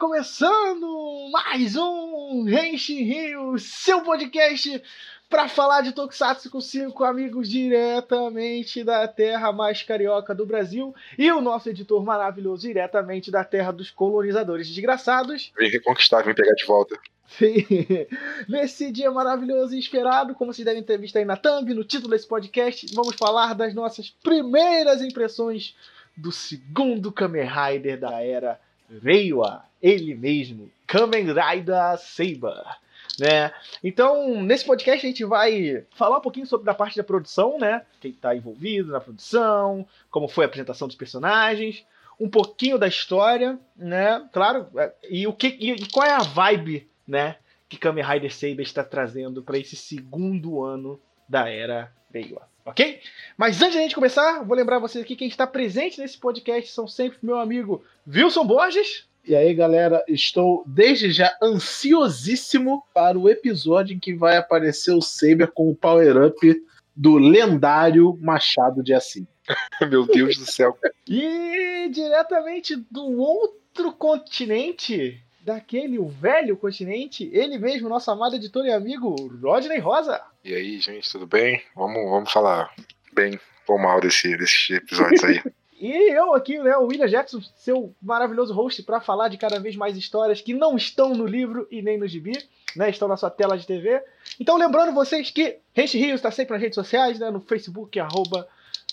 começando mais um Henshin Rio, seu podcast para falar de Tokusatsu com cinco amigos diretamente da terra mais carioca do Brasil e o nosso editor maravilhoso diretamente da terra dos colonizadores desgraçados. Vem reconquistar, vem pegar de volta. Sim. Nesse dia maravilhoso e esperado, como vocês devem ter visto aí na thumb, no título desse podcast, vamos falar das nossas primeiras impressões do segundo Kamen Rider da era Reiwa, ele mesmo, Kamen Rider Saber. Né? Então, nesse podcast a gente vai falar um pouquinho sobre da parte da produção, né? Quem está envolvido na produção, como foi a apresentação dos personagens, um pouquinho da história, né? Claro, é, e o que e qual é a vibe, né, que Kamen Rider Saber está trazendo para esse segundo ano da era Reiwa ok? Mas antes de a gente começar, vou lembrar vocês aqui que quem está presente nesse podcast são sempre meu amigo Wilson Borges. E aí, galera, estou desde já ansiosíssimo para o episódio em que vai aparecer o Saber com o power-up do lendário Machado de Assis. Meu Deus do céu. e diretamente do outro continente, daquele o velho continente, ele mesmo, nosso amado editor e amigo Rodney Rosa. E aí, gente, tudo bem? Vamos, vamos falar bem ou mal desse, desses episódios aí. E eu aqui, né, o William Jackson, seu maravilhoso host, para falar de cada vez mais histórias que não estão no livro e nem no gibi, né, estão na sua tela de TV. Então, lembrando vocês que Rente Rio está sempre nas redes sociais, né, no Facebook, arroba,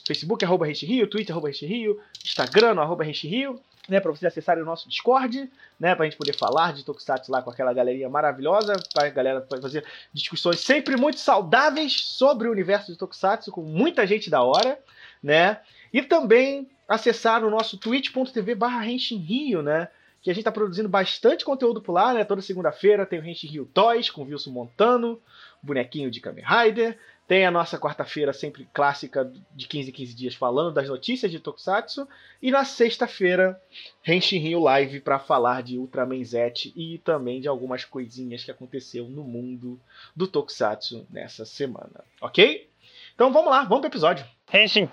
Facebook, arroba Rente Rio, Twitter, arroba Rente Rio, Instagram, arroba Rente Rio, né, para vocês acessarem o nosso Discord, né, para a gente poder falar de Tokusatsu lá com aquela galerinha maravilhosa, para a galera fazer discussões sempre muito saudáveis sobre o universo de Tokusatsu com muita gente da hora, né? E também acessar o nosso twitch.tv barra Rio, né? Que a gente está produzindo bastante conteúdo por lá, né? Toda segunda-feira tem o Henshin Rio Toys com Wilson Montano, bonequinho de Kamen Rider. Tem a nossa quarta-feira sempre clássica de 15 em 15 dias falando das notícias de Tokusatsu. E na sexta-feira, Henshin Rio Live para falar de Ultraman Z e também de algumas coisinhas que aconteceu no mundo do Tokusatsu nessa semana. Ok? Então vamos lá, vamos pro episódio. Henshin.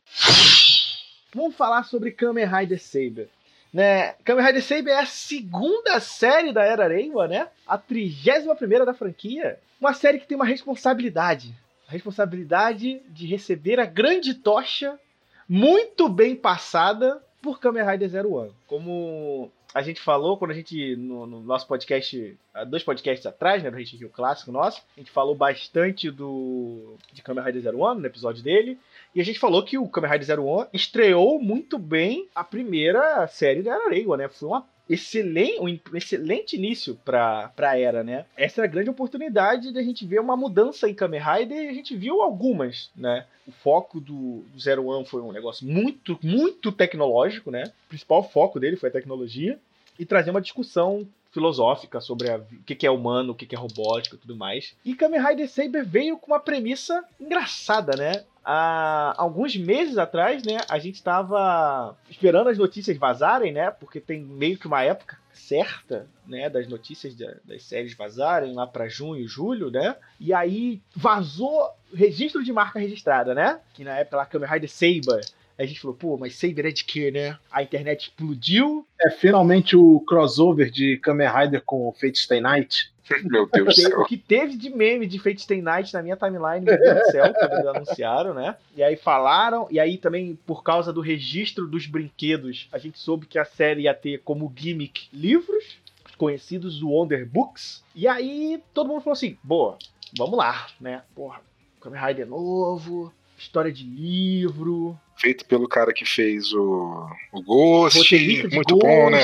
Vamos falar sobre Kamen Rider Saber. Né? Kamen Rider Saber é a segunda série da Era Reiwa, né? A 31 primeira da franquia. Uma série que tem uma responsabilidade a responsabilidade de receber a grande tocha muito bem passada por Kamen Rider Zero One. Como a gente falou quando a gente, no, no nosso podcast, dois podcasts atrás, né, do Hate Rio clássico nosso, a gente falou bastante do de Kamen Rider Zero One, no episódio dele, e a gente falou que o Kamen Rider Zero One estreou muito bem a primeira série da Era Reiwa, né? Foi uma excelente, um excelente início para a era, né? Essa é a grande oportunidade de a gente ver uma mudança em Kamen Rider e a gente viu algumas, né? O foco do, do Zero One foi um negócio muito, muito tecnológico, né? O principal foco dele foi a tecnologia e trazer uma discussão filosófica sobre a, o que é humano, o que é robótico e tudo mais. E Kamen Rider Saber veio com uma premissa engraçada, né? Há alguns meses atrás, né, a gente estava esperando as notícias vazarem, né, porque tem meio que uma época certa, né, das notícias das séries vazarem lá para junho, julho, né? E aí vazou registro de marca registrada, né? Que na época lá Kamen Rider Saber a gente falou, pô, mas Saber é de quê, né? A internet explodiu. É finalmente o crossover de Kamen Rider com Fate Stay Night. Meu Deus do céu. O que teve de meme de Fate Stay Night na minha timeline, meu Deus do céu, quando eles anunciaram, né? E aí falaram, e aí também por causa do registro dos brinquedos, a gente soube que a série ia ter como gimmick livros, conhecidos Wonder Books. E aí todo mundo falou assim, boa, vamos lá, né? Porra, Kamen Rider novo, história de livro, feito pelo cara que fez o, o Ghost. Muito Ghost, bom, né?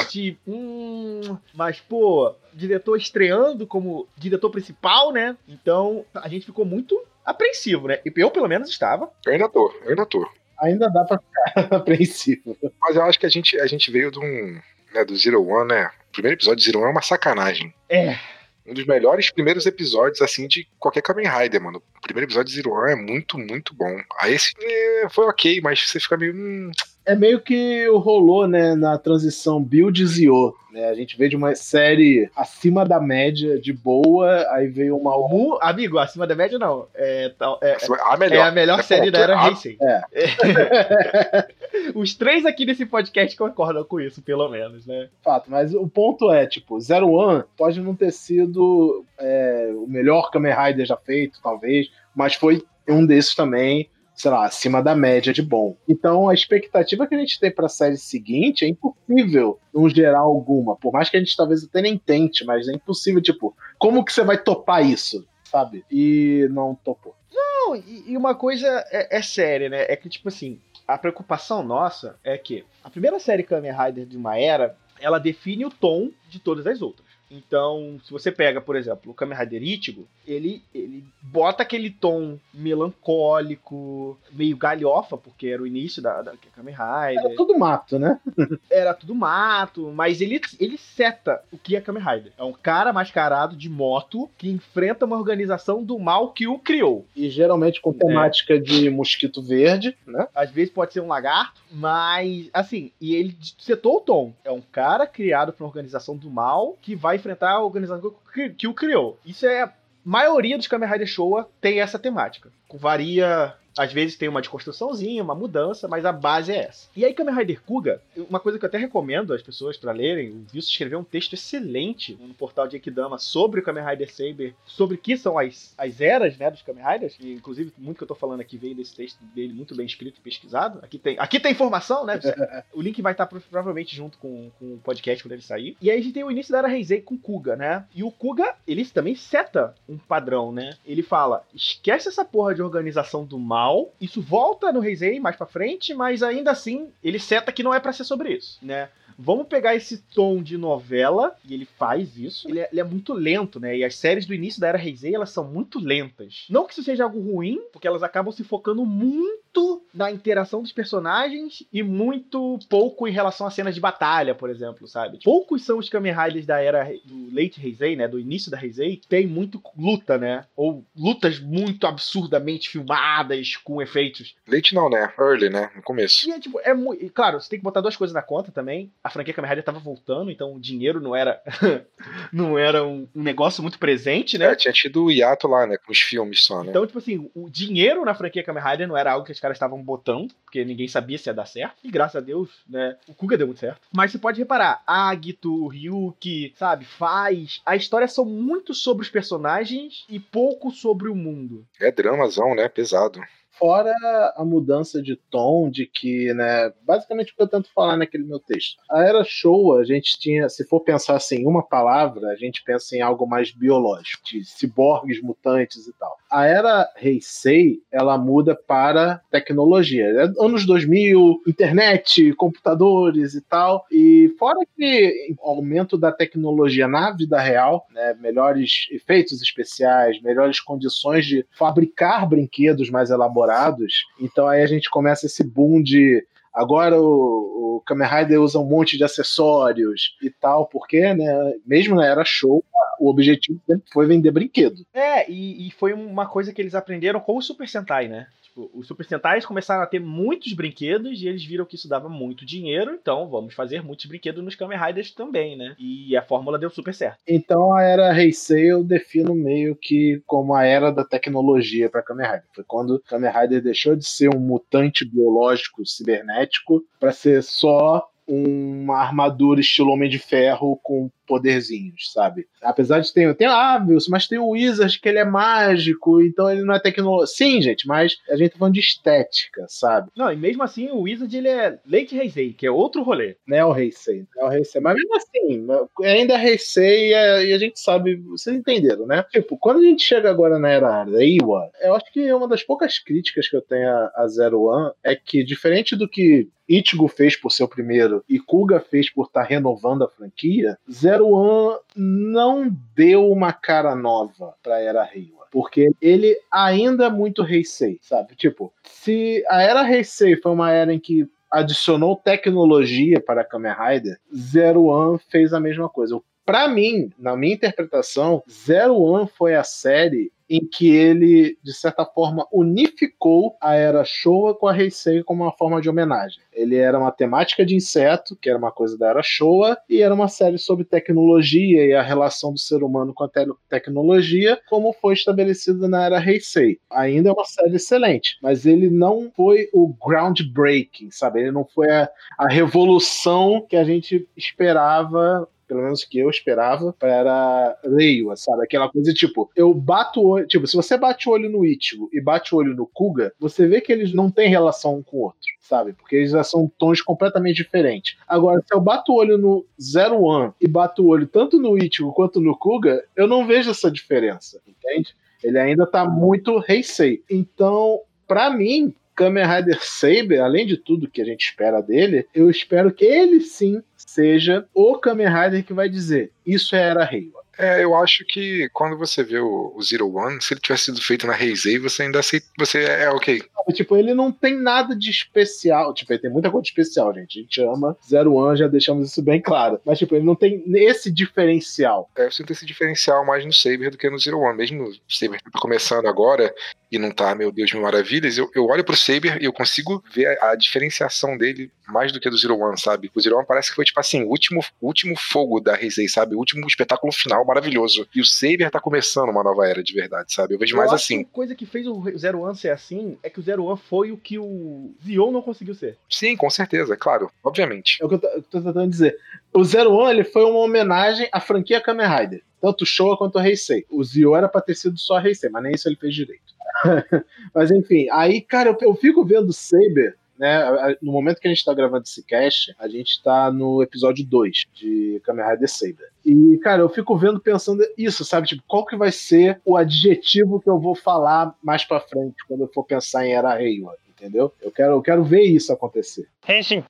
Hum, mas, pô, diretor estreando como diretor principal, né? Então a gente ficou muito apreensivo, né? E eu, pelo menos, estava. Eu ainda tô, eu ainda tô. Ainda dá pra ficar apreensivo. Mas eu acho que a gente, a gente veio de um. Né, do Zero One, né? O primeiro episódio de Zero One é uma sacanagem. É um dos melhores primeiros episódios, assim, de qualquer Kamen Rider, mano. O primeiro episódio de Zero One é muito, muito bom. Aí esse é, foi ok, mas você fica meio. Hum, É meio que rolou, né, na transição Build Zio. Né? A gente veio de uma série acima da média, de boa, aí veio uma. Mu, amigo, acima da média não. É, é, A melhor. é a melhor É série da Era a- Racing. É. Os três aqui nesse podcast concordam com isso, pelo menos, né? Fato, mas o ponto é, tipo, Zero One pode não ter sido é, o melhor Kamen Rider já feito, talvez, mas foi um desses também, sei lá, acima da média de bom. Então a expectativa que a gente tem pra série seguinte é impossível não gerar alguma, por mais que a gente talvez até nem tente, mas é impossível, tipo, como que você vai topar isso, sabe? E não topou. Não, e, e uma coisa é, é séria, né? É que, tipo assim, a preocupação nossa é que a primeira série Kamen Rider de uma era, ela define o tom de todas as outras. Então, se você pega, por exemplo, o Kamen Rider Ichigo, ele, ele bota aquele tom melancólico, meio galhofa, porque era o início da, da Kamen Rider. Era tudo mato, né? era tudo mato, mas ele, ele seta o que é Kamen Rider. É um cara mascarado de moto que enfrenta uma organização do mal que o criou. E geralmente com temática de mosquito verde, né? Às vezes pode ser um lagarto, mas assim, e ele setou o tom. É um cara criado por uma organização do mal que vai enfrentar a organização que, o criou. Isso é. A maioria dos Kamen Rider Showa tem essa temática. Varia. Às vezes tem uma desconstruçãozinha, uma mudança, mas a base é essa. E aí, Kamen Rider Kuga, uma coisa que eu até recomendo às pessoas para lerem, o Wilson escreveu um texto excelente no portal de Ekidama sobre o Kamen Rider Saber, sobre o que são as, as eras né, dos Kamen Riders. E, inclusive, muito que eu tô falando aqui veio desse texto dele, muito bem escrito e pesquisado. Aqui tem, aqui tem informação, né? o link vai estar pro- provavelmente junto com, com o podcast quando ele sair. E aí a gente tem o início da era Heisei com Kuga, né? E o Kuga, ele também seta um padrão, né? Ele fala: esquece essa porra de organização do mal. Isso volta no Heisei mais pra frente, mas ainda assim ele seta que não é pra ser sobre isso, né? Vamos pegar esse tom de novela, e ele faz isso. Ele é, ele é muito lento, né? E as séries do início da Era Heisei, elas são muito lentas. Não que isso seja algo ruim, porque elas acabam se focando muito na interação dos personagens e muito pouco em relação às cenas de batalha, por exemplo, sabe? Poucos são os Kamen Riders da era do Late Heisei, né? Do início da Heisei, que tem muito luta, né? Ou lutas muito absurdamente filmadas com efeitos Leite não, né? Early, né? No começo. e é tipo, é muito. Claro, você tem que botar duas coisas na conta também. A franquia Kamen Rider tava voltando, então o dinheiro não era. não era um, um negócio muito presente, né? É, tinha tido o hiato lá, né? Com os filmes só, né? Então, tipo assim, o dinheiro na franquia Kamen Rider não era algo que os caras estavam botando, porque ninguém sabia se ia dar certo. E graças a Deus, né, o Kuga deu muito certo. Mas você pode reparar, Agito, Ryuki, sabe, Faz, a história são muito sobre os personagens e pouco sobre o mundo. É dramazão, né? Pesado. Fora a mudança de tom, de que, né, basicamente o que eu tento falar naquele meu texto. A era show, a gente tinha, se for pensar assim, uma palavra, a gente pensa em algo mais biológico, de ciborgues, mutantes e tal. A era Heisei, ela muda para tecnologia. É anos 2000, internet, computadores e tal. E fora que o aumento da tecnologia na vida real, né, melhores efeitos especiais, melhores condições de fabricar brinquedos mais elaborados. Então aí a gente começa esse boom de Agora o, o Kamen Rider usa um monte de acessórios e tal, porque, né, mesmo na era show, o objetivo sempre foi vender brinquedo. É, e, e foi uma coisa que eles aprenderam com o Super Sentai, né? Tipo, os Super Sentais começaram a ter muitos brinquedos e eles viram que isso dava muito dinheiro, então vamos fazer muitos brinquedos nos Kamen Riders também, né? E a fórmula deu super certo. Então a era Heisei eu defino meio que como a era da tecnologia para Kamen Rider. Foi quando Kamen Rider deixou de ser um mutante biológico cibernético para ser só uma armadura estilo Homem de Ferro com poderzinhos, sabe? Apesar de ter, tem ah, Wilson, mas tem o Wizard que ele é mágico, então ele não é tecnologia. Sim, gente, mas a gente tá falando de estética, sabe? Não, e mesmo assim o Wizard ele é Late Heisei, que é outro rolê. Não é Heisei, é o Heisei. Mas mesmo assim, ainda é Heisei e a- e a gente sabe, vocês entenderam, né? Tipo, quando a gente chega agora na era Reiwa, eu acho que uma das poucas críticas que eu tenho a, a Zero One é que, diferente do que Ichigo fez por ser o primeiro e Kuga fez por estar renovando a franquia, Zero One não deu uma cara nova pra Era Reiwa. Porque ele ainda é muito Heisei, sabe? Tipo, se a Era Heisei foi uma era em que adicionou tecnologia para Kamen Rider, Zero One fez a mesma coisa. O Pra mim, na minha interpretação, Zero One foi a série em que ele, de certa forma, unificou a era Showa com a Heisei como uma forma de homenagem. Ele era uma temática de inseto, que era uma coisa da era Showa, e era uma série sobre tecnologia e a relação do ser humano com a te tecnologia, como foi estabelecido na era Heisei. Ainda é uma série excelente, mas ele não foi o groundbreaking, sabe? Ele não foi a, a revolução que a gente esperava pelo menos que eu esperava, era Reiwa, sabe? Aquela coisa tipo, eu bato o olho, tipo, se você bate o olho no Ichigo e bate o olho no Kuga, você vê que eles não têm relação um com o outro, sabe? Porque eles já são tons completamente diferentes. Agora, se eu bato o olho no Zero One e bato o olho tanto no Ichigo quanto no Kuga, eu não vejo essa diferença, entende? Ele ainda tá muito Heisei. Então, para mim, Kamen Rider Saber, além de tudo que a gente espera dele, eu espero que ele sim seja o Kamen Rider que vai dizer: Isso era Reiwa. É, eu acho que quando você vê o, o Zero One, se ele tivesse sido feito na Heisei, você ainda aceita, você é, é ok. Tipo, ele não tem nada de especial. Tipo, ele tem muita coisa especial, gente. A gente ama Zero One, já deixamos isso bem claro. Mas, tipo, ele não tem esse diferencial. É, eu sinto esse diferencial mais no Saber do que no Zero One. Mesmo o Saber tá começando agora e não tá, meu Deus, mil maravilhas, eu, eu olho pro Saber e eu consigo ver a, a, diferenciação dele mais do que do Zero One, sabe? O Zero One parece que foi, tipo assim, o último, último fogo da Heisei, sabe? O último espetáculo final maravilhoso. E o Saber tá começando uma nova era de verdade, sabe? Eu vejo Eu mais assim. que a coisa que fez o Zero One ser assim é que o Zero One foi o que o Zion não conseguiu ser. Sim, com certeza, claro, obviamente. É o que eu tô, eu tô tentando dizer. O Zero One ele foi uma homenagem à franquia Kamen Rider. Tanto o Showa quanto o Heisei. O Zio era pra ter sido só Heisei, mas nem isso ele fez direito. mas enfim, aí, cara, eu, eu fico vendo Saber né, no momento que a gente tá gravando esse cast, a gente tá no episódio 2 de Kamen Rider Saber. E, cara, eu fico vendo, pensando isso, sabe? Tipo, qual que vai ser o adjetivo que eu vou falar mais pra frente quando eu for pensar em Era Reiwa, entendeu? Eu quero, eu quero ver isso acontecer. Henshin.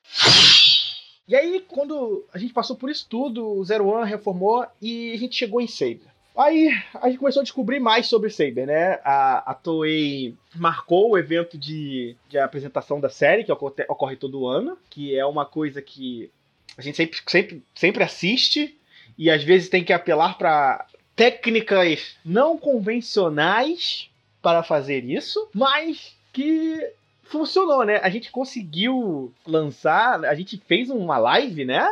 E aí, quando a gente passou por isso tudo, o Zero One reformou e a gente chegou em Saber. Aí a gente começou a descobrir mais sobre Saber, né? A, a Toei marcou o evento de, de apresentação da série, que ocorre, ocorre todo ano, que é uma coisa que a gente sempre, sempre, sempre assiste e às vezes tem que apelar para técnicas não convencionais para fazer isso, mas que funcionou, né? A gente conseguiu lançar, a gente fez uma live, né?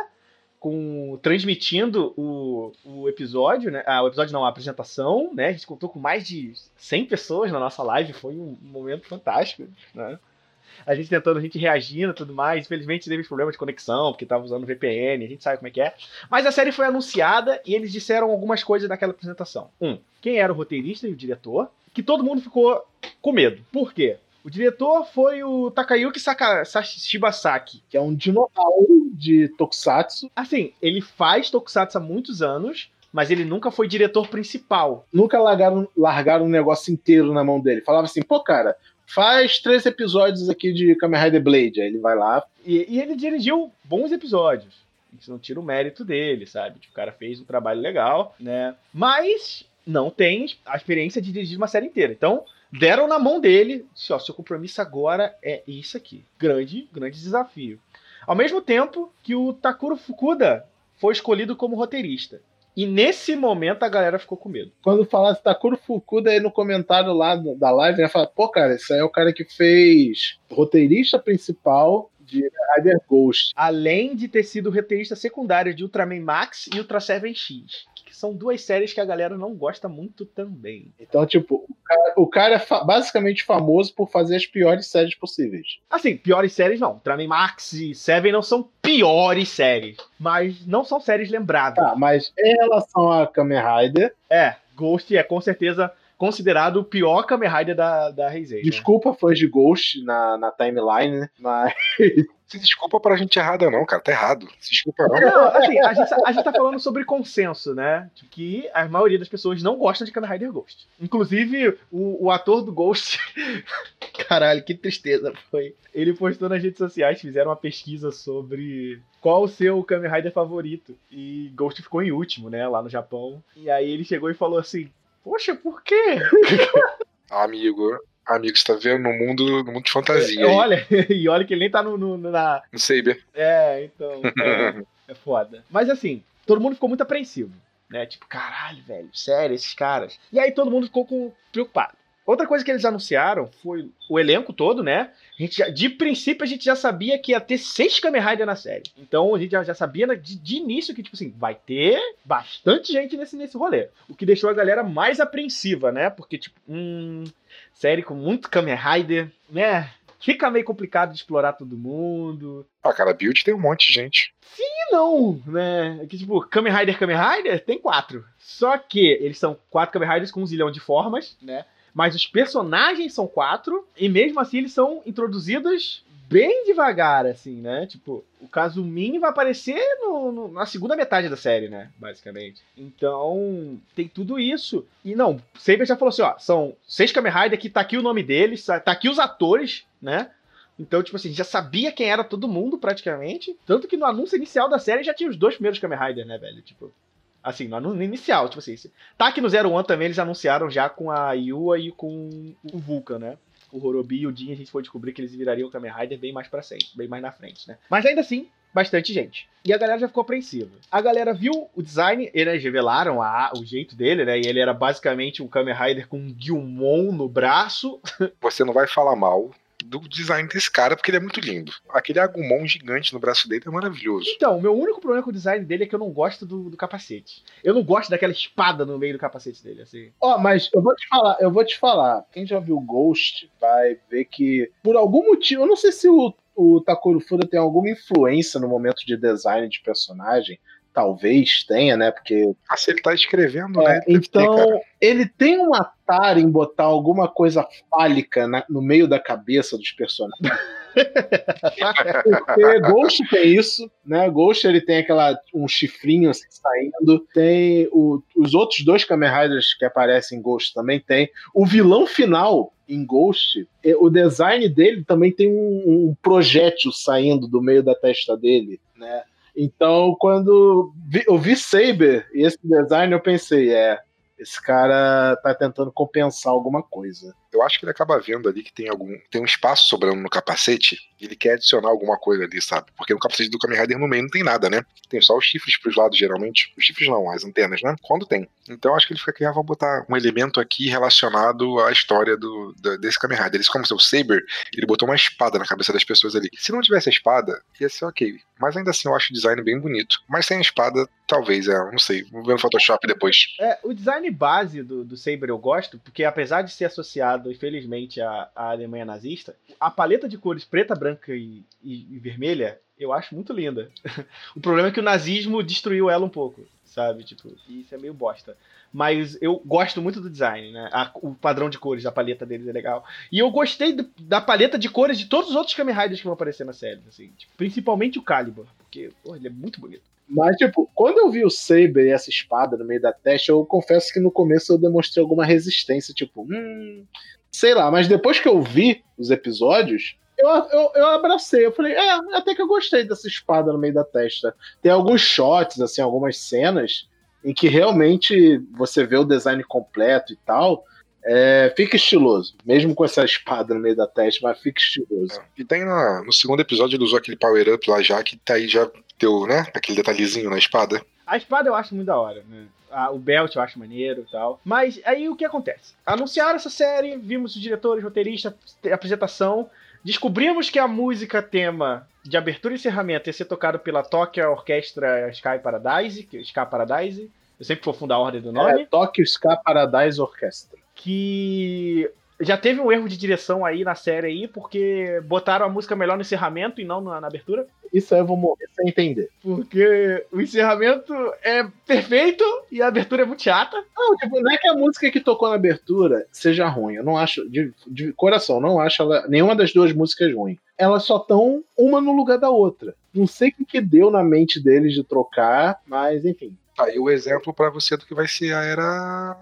Com, transmitindo o, o episódio, né? Ah, o episódio não, a apresentação, né? A gente contou com mais de 100 pessoas na nossa live, foi um momento fantástico, né? A gente tentando, a gente reagindo e tudo mais. Infelizmente teve problema de conexão, porque tava usando VPN, a gente sabe como é que é. Mas a série foi anunciada e eles disseram algumas coisas naquela apresentação. Um, quem era o roteirista e o diretor, que todo mundo ficou com medo. Por quê? O diretor foi o Takayuki Saka, Shibasaki. Que é um dinossauro de Tokusatsu. Assim, ele faz Tokusatsu há muitos anos, mas ele nunca foi diretor principal. Nunca largaram, largaram um negócio inteiro na mão dele. Falava assim, pô, cara, faz três episódios aqui de Kamen Rider Blade. Aí ele vai lá. E, e ele dirigiu bons episódios. Isso não tira o mérito dele, sabe? Tipo, o cara fez um trabalho legal, né? Mas não tem a experiência de dirigir uma série inteira. Então, deram na mão dele, ó, seu compromisso agora é isso aqui. Grande, grande desafio. Ao mesmo tempo que o Takuro Fukuda foi escolhido como roteirista. E nesse momento a galera ficou com medo. Quando falasse Takuro Fukuda aí no comentário lá da live, ia falar, pô, cara, esse aí é o cara que fez roteirista principal de Rider Ghost. Além de ter sido roteirista secundário de Ultraman Max e Ultra 7X. São duas séries que a galera não gosta muito também. Então, tipo, o cara, o cara é fa basicamente famoso por fazer as piores séries possíveis. Assim, piores séries não. Ultraman Max e Seven não são piores séries. Mas não são séries lembradas. Tá, mas em relação a Kamen Rider. É, Ghost é com certeza considerado o pior Kamen Rider da, da Heisei. Desculpa, né? fãs de Ghost na, na timeline, né? Mas. Se desculpa pra gente errada, não, cara. Tá errado. Se desculpa, não. Não, assim, a gente, a gente tá falando sobre consenso, né? De que a maioria das pessoas não gosta de Kamen Rider Ghost. Inclusive, o, o ator do Ghost. Caralho, que tristeza foi. Ele postou nas redes sociais, fizeram uma pesquisa sobre qual o seu Kamen Rider favorito. E Ghost ficou em último, né? Lá no Japão. E aí ele chegou e falou assim: Poxa, por quê? Amigo, amigo, você tá vendo no mundo, no mundo de fantasia. É, olha, e olha que ele nem tá no, no na. No Saber. É, então. É, é foda. Mas assim, todo mundo ficou muito apreensivo. Né? Tipo, caralho, velho, sério, esses caras. E aí todo mundo ficou com, preocupado. Outra coisa que eles anunciaram foi o elenco todo, né? A gente já, de princípio, a gente já sabia que ia ter seis Kamen Rider na série. Então a gente já, já sabia de, de, início que, tipo assim, vai ter bastante gente nesse, nesse rolê. O que deixou a galera mais apreensiva, né? Porque, tipo, hum, série com muito Kamen Rider, né? Fica meio complicado de explorar todo mundo. Ah, cara, build tem um monte de gente. Sim e não, né? É que, tipo, Kamen Rider, Kamen Rider tem quatro. Só que eles são quatro Kamen Riders com um zilhão de formas, né? Mas os personagens são quatro, e mesmo assim eles são introduzidos bem devagar, assim, né? Tipo, o Kazumin vai aparecer no, no, na segunda metade da série, né? Basicamente. Então, tem tudo isso. E não, Saber já falou assim, ó, são seis Kamen Rider que tá aqui o nome deles, tá aqui os atores, né? Então, tipo assim, já sabia quem era todo mundo, praticamente. Tanto que no anúncio inicial da série já tinha os dois primeiros Kamen Rider, né, velho? Tipo, Assim, no, inicial, tipo assim. Tá aqui no Zero One também, eles anunciaram já com a Yua e com o Vulcan, né? O Horobi e o Jin, a gente foi descobrir que eles virariam o Kamen Rider bem mais pra frente, bem mais na frente, né? Mas ainda assim, bastante gente. E a galera já ficou apreensiva. A galera viu o design, eles revelaram a, o jeito dele, né? E ele era basicamente um Kamen Rider com um Gilmon no braço. Você não vai falar mal do design desse cara, porque ele é muito lindo. Aquele Agumon gigante no braço dele é maravilhoso. Então, o meu único problema com o design dele é que eu não gosto do, do capacete. Eu não gosto daquela espada no meio do capacete dele, assim. Ó, oh, mas eu vou te falar, eu vou te falar. Quem já viu Ghost vai ver que, por algum motivo, eu não sei se o, o Takuro Fuda tem alguma influência no momento de design de personagem, talvez tenha, né? Porque. Ah, se ele tá escrevendo, é, né? Então, ter, ele tem um atar em botar alguma coisa fálica na, no meio da cabeça dos personagens. Porque Ghost tem isso, né? Ghost ele tem aquela um chifrinho assim saindo. Tem o, os outros dois Kamen Riders que aparecem em Ghost também tem. O vilão final em Ghost, o design dele também tem um, um projétil saindo do meio da testa dele, né? Então, quando eu vi Saber e esse design, eu pensei, é, esse cara tá tentando compensar alguma coisa. Eu acho que ele acaba vendo ali que tem algum tem um espaço sobrando no capacete e ele quer adicionar alguma coisa ali, sabe? Porque no capacete do Kamen Rider no meio não tem nada, né? Tem só os chifres pros lados, geralmente. Os chifres não, as antenas, né? Quando tem. Então acho que ele fica aqui, ah, vou botar um elemento aqui relacionado à história do, desse Kamen Rider. Eles, como seu Saber, ele botou uma espada na cabeça das pessoas ali. Se não tivesse a espada, ia ser ok. Mas ainda assim eu acho o design bem bonito. Mas sem a espada, talvez, é, não sei. Vou ver no Photoshop depois. É, o design base do, do Saber eu gosto, porque apesar de ser associado, infelizmente, à, à Alemanha nazista, a paleta de cores preta, branca e, e, e vermelha eu acho muito linda. o problema é que o nazismo destruiu ela um pouco, sabe? Tipo, isso é meio bosta. Mas eu gosto muito do design, né? A, o padrão de cores da paleta deles é legal. E eu gostei do, da paleta de cores de todos os outros Kamen Riders que vão aparecer na série, assim. Tipo, principalmente o Calibur, porque, pô, ele é muito bonito. Mas, tipo, quando eu vi o Saber e essa espada no meio da testa, eu confesso que no começo eu demonstrei alguma resistência, tipo, hum, sei lá, mas depois que eu vi os episódios, eu, eu, eu abracei. Eu falei, é, até que eu gostei dessa espada no meio da testa. Tem alguns shots, assim, algumas cenas em que realmente você vê o design completo e tal. É, fica estiloso, mesmo com essa espada no meio da testa, mas fica estiloso. É. E tem na, no segundo episódio ele usou aquele power up lá já, que tá aí já deu, né? Aquele detalhezinho na espada. A espada eu acho muito da hora, né? Ah, o belt eu acho maneiro e tal. Mas aí o que acontece? Anunciaram essa série, vimos os diretores, roteiristas, apresentação. Descobrimos que a música tema de abertura e encerramento ia ser tocado pela Tokyo Orquestra Sky Paradise, Sky Paradise. Eu sempre vou fundar a ordem do nome. É, Tokyo Sky Paradise Orquestra. Que já teve um erro de direção aí na série aí, porque botaram a música melhor no encerramento e não na, na abertura. Isso aí eu vou morrer sem entender. Porque o encerramento é perfeito e a abertura é muito chata. Não, tipo, não é que a música que tocou na abertura seja ruim. Eu não acho, de, de coração, não acho ela, nenhuma das duas músicas ruim. Elas só estão uma no lugar da outra. Não sei o que, que deu na mente deles de trocar, mas enfim. Tá aí o exemplo para você do que vai ser a era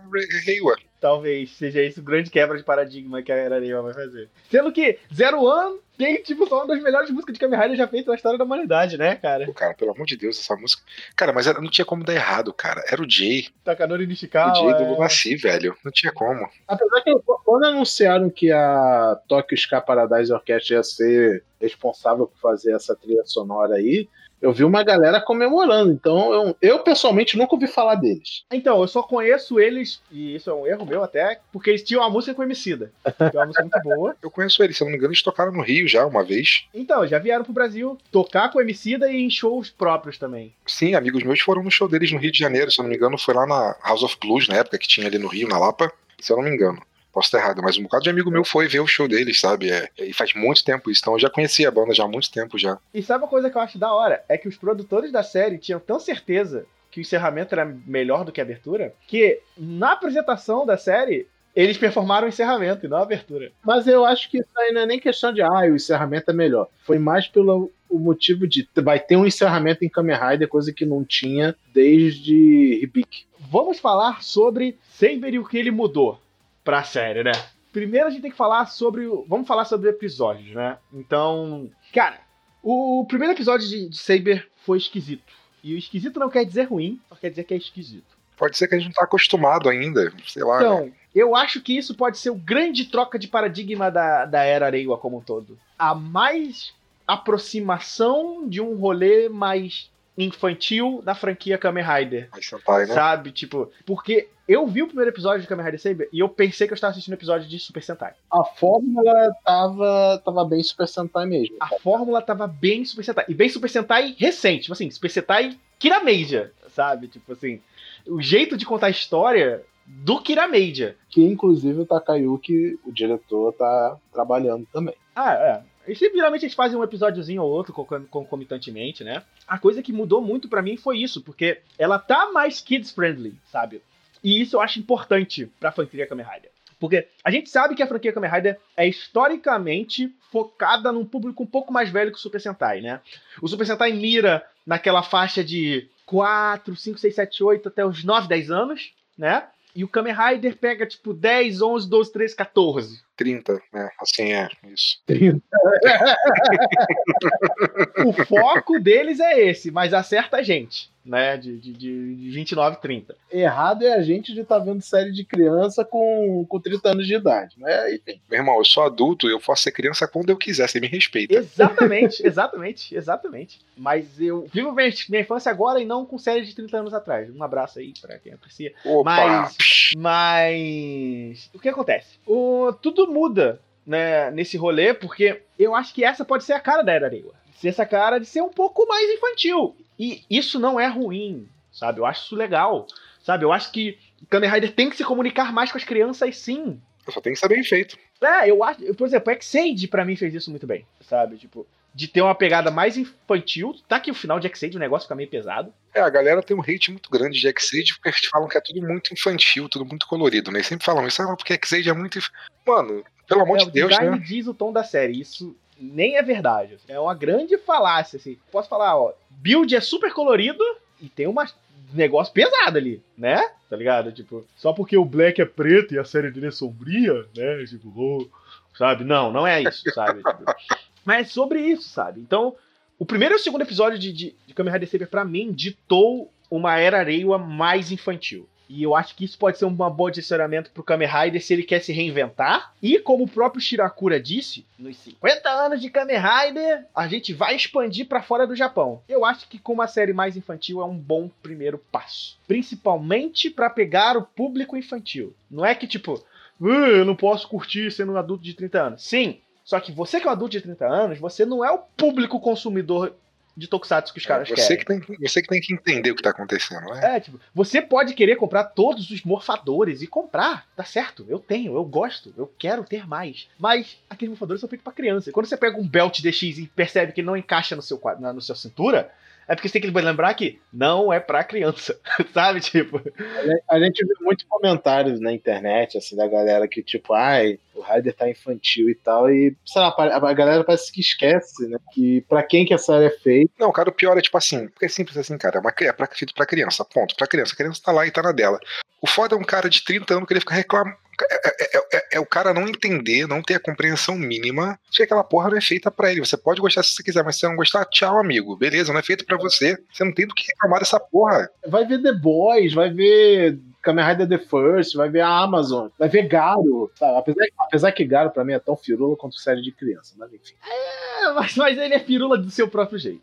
Reiwa. Talvez seja isso o grande quebra de paradigma que a era Reiwa vai fazer. Sendo que Zero One tem, tipo, só uma das melhores músicas de Kamen Rider já feitas na história da humanidade, né, cara? Pô, cara, pelo amor de Deus, essa música. Cara, mas era, não tinha como dar errado, cara. Era o Jay. Takanori Nishikawa. O Jay do Lunacy, é... velho. Não tinha como. Apesar que quando anunciaram que a Tokyo Ska Paradise Orchestra ia ser responsável por fazer essa trilha sonora aí, Eu vi uma galera comemorando, então eu, eu pessoalmente nunca ouvi falar deles. Então, eu só conheço eles, e isso é um erro meu até, porque eles tinham uma música com Emicida. Que é uma música muito boa. Eu conheço eles, se eu não me engano, eles tocaram no Rio já uma vez. Então, já vieram pro Brasil tocar com Emicida e em shows próprios também. Sim, amigos meus foram no show deles no Rio de Janeiro, se eu não me engano, foi lá na House of Blues, na época que tinha ali no Rio, na Lapa, se eu não me engano. Posso estar errado, mas um bocado de amigo meu foi ver o show deles, sabe? É, e faz muito tempo isso, então eu já conhecia a banda já há muito tempo já. E sabe uma coisa que eu acho da hora? É que os produtores da série tinham tão certeza que o encerramento era melhor do que a abertura, que na apresentação da série, eles performaram o encerramento e não a abertura. Mas eu acho que isso aí não é nem questão de, ah, o encerramento é melhor. Foi mais pelo o motivo de vai ter um encerramento em Kamen Rider, coisa que não tinha desde Hibiki. Vamos falar sobre Saber e o que ele mudou pra série, né? Primeiro a gente tem que falar sobre. Vamos falar sobre episódios, né? Então. Cara, o primeiro episódio de, de Saber foi esquisito. E o esquisito não quer dizer ruim, só quer dizer que é esquisito. Pode ser que a gente não tá acostumado ainda, sei lá. Então, eu acho que isso pode ser o grande troca de paradigma da, da era Reiwa como um todo. A mais aproximação de um rolê mais infantil da franquia Kamen Rider. Sentai, né? Sabe? Tipo, porque eu vi o primeiro episódio de Kamen Rider Saber e eu pensei que eu estava assistindo um episódio de Super Sentai. A fórmula tava, tava bem Super Sentai mesmo. A fórmula tava bem Super Sentai. E bem Super Sentai recente. Tipo assim, Super Sentai Kirameija, sabe? Tipo assim, o jeito de contar a história do Kirameija. Que inclusive o Takayuki, o diretor, tá trabalhando também. Ah, é. Geralmente eles fazem um episódiozinho ou outro concom- concomitantemente, né? A coisa que mudou muito pra mim foi isso, porque ela tá mais kids friendly, sabe? E isso eu acho importante pra franquia Kamen Rider. Porque a gente sabe que a franquia Kamen Rider é historicamente focada num público um pouco mais velho que o Super Sentai, né? O Super Sentai mira naquela faixa de 4, 5, 6, 7, 8 até os 9, 10 anos, né? E o Kamen Rider pega tipo 10, 11, 12, 13, 14. 30, né? Assim é, isso. o foco deles é esse, mas acerta a gente, né? De, de, de de 29, 30. Errado é a gente de estar vendo série de criança com, com 30 anos de idade, né? Enfim. Meu irmão, eu sou adulto, eu posso ser criança quando eu quiser, você me respeita. Exatamente, exatamente, exatamente. Mas eu vivo minha, minha infância agora e não com série de 30 anos atrás. Um abraço aí pra quem aprecia. Opa! Mas, mas o que acontece? O, tudo muda, né, nesse rolê, porque eu acho que essa pode ser a cara da Era Reiwa. Ser essa cara de ser um pouco mais infantil. E isso não é ruim, sabe? Eu acho isso legal, sabe? Eu acho que Kamen Rider tem que se comunicar mais com as crianças, sim. Só tem que ser bem feito. É, eu acho. Por exemplo, o Xade pra mim fez isso muito bem, sabe? Tipo, de ter uma pegada mais infantil. Tá que o final de Xade o negócio fica meio pesado. É, a galera tem um hate muito grande de X-Aid porque eles falam que é tudo muito infantil, tudo muito colorido, né? Eles sempre falam isso, ah, porque X-Aid é muito. Mano, pelo amor é, de Deus, né? diz o tom da série. Isso nem é verdade. É uma grande falácia, assim. Posso falar, ó. Build é super colorido e tem uma negócio pesado ali, né? Tá ligado? Tipo, só porque o Black é preto e a série dele é sombria, né? Tipo, oh, sabe? Não, não é isso, sabe? Tipo, mas é sobre isso, sabe? Então, o primeiro e o segundo episódio de, de, de Kamen Rider Saber, pra mim, ditou uma era Reiwa mais infantil. E eu acho que isso pode ser um bom direcionamento pro Kamen Rider se ele quer se reinventar. E como o próprio Shirakura disse, nos 50 anos de Kamen Rider, a gente vai expandir pra fora do Japão. Eu acho que com uma série mais infantil é um bom primeiro passo. Principalmente pra pegar o público infantil. Não é que tipo, "Ah, eu não posso curtir sendo um adulto de 30 anos. Sim, só que você que é um adulto de 30 anos, você não é o público consumidor de Tokusatsu que os caras você, querem. que tem, você que tem que entender o que tá acontecendo, né? É, tipo, você pode querer comprar todos os morfadores e comprar, tá certo? Eu tenho, eu gosto, eu quero ter mais. Mas aqueles morfadores são feitos pra criança. E quando você pega um belt DX e percebe que ele não encaixa no seu, na no sua cintura, é porque você tem que lembrar que não é pra criança, sabe? Tipo, A gente vê muitos comentários na internet, assim, da galera que, tipo, ai, o Raider tá infantil e tal, e, sei lá, a galera parece que esquece, né? Que pra quem que a série é feita, Não, cara, o pior é tipo assim, porque é simples assim, cara, é, uma, é pra, feito pra criança, ponto, pra criança. A criança tá lá e tá na dela. O foda é um cara de 30 anos que ele fica reclamando. É, é- é- é- é o cara não entender, não ter a compreensão mínima de que aquela porra não é feita pra ele. Você pode gostar se você quiser, mas se você não gostar, tchau, amigo. Beleza, não é feito pra você. Você não tem do que reclamar dessa porra. vai ver The Boys, vai ver Kamen Rider The First, vai ver a Amazon, vai ver Garo, sabe? Apesar, apesar que Garo pra mim é tão firula quanto série de criança, mas enfim. é, mas, mas ele é pirula do seu próprio jeito.